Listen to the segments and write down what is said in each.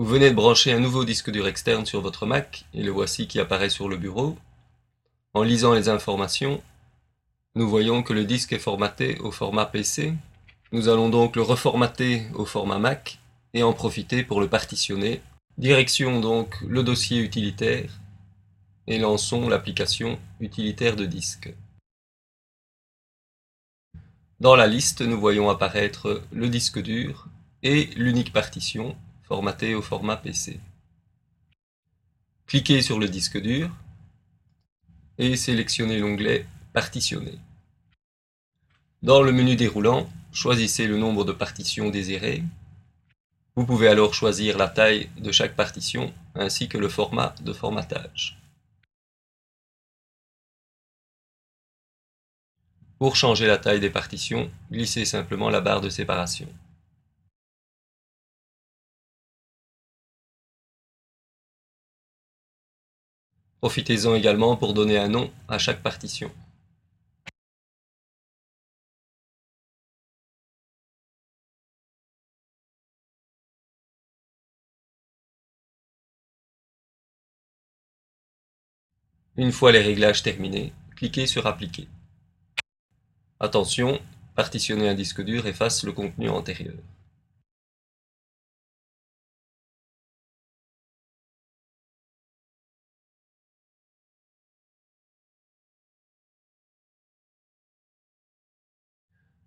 Vous venez de brancher un nouveau disque dur externe sur votre Mac, et le voici qui apparaît sur le bureau. En lisant les informations, nous voyons que le disque est formaté au format PC. Nous allons donc le reformater au format Mac et en profiter pour le partitionner. Direction donc le dossier utilitaire et lançons l'application utilitaire de disque. Dans la liste, nous voyons apparaître le disque dur et l'unique partition formatée au format PC. Cliquez sur le disque dur et sélectionnez l'onglet Partitionner. Dans le menu déroulant, choisissez le nombre de partitions désirées. Vous pouvez alors choisir la taille de chaque partition ainsi que le format de formatage. Pour changer la taille des partitions, glissez simplement la barre de séparation. Profitez-en également pour donner un nom à chaque partition. Une fois les réglages terminés, cliquez sur Appliquer. Attention, partitionner un disque dur efface le contenu antérieur.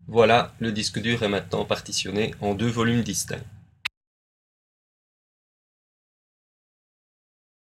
Voilà, le disque dur est maintenant partitionné en deux volumes distincts.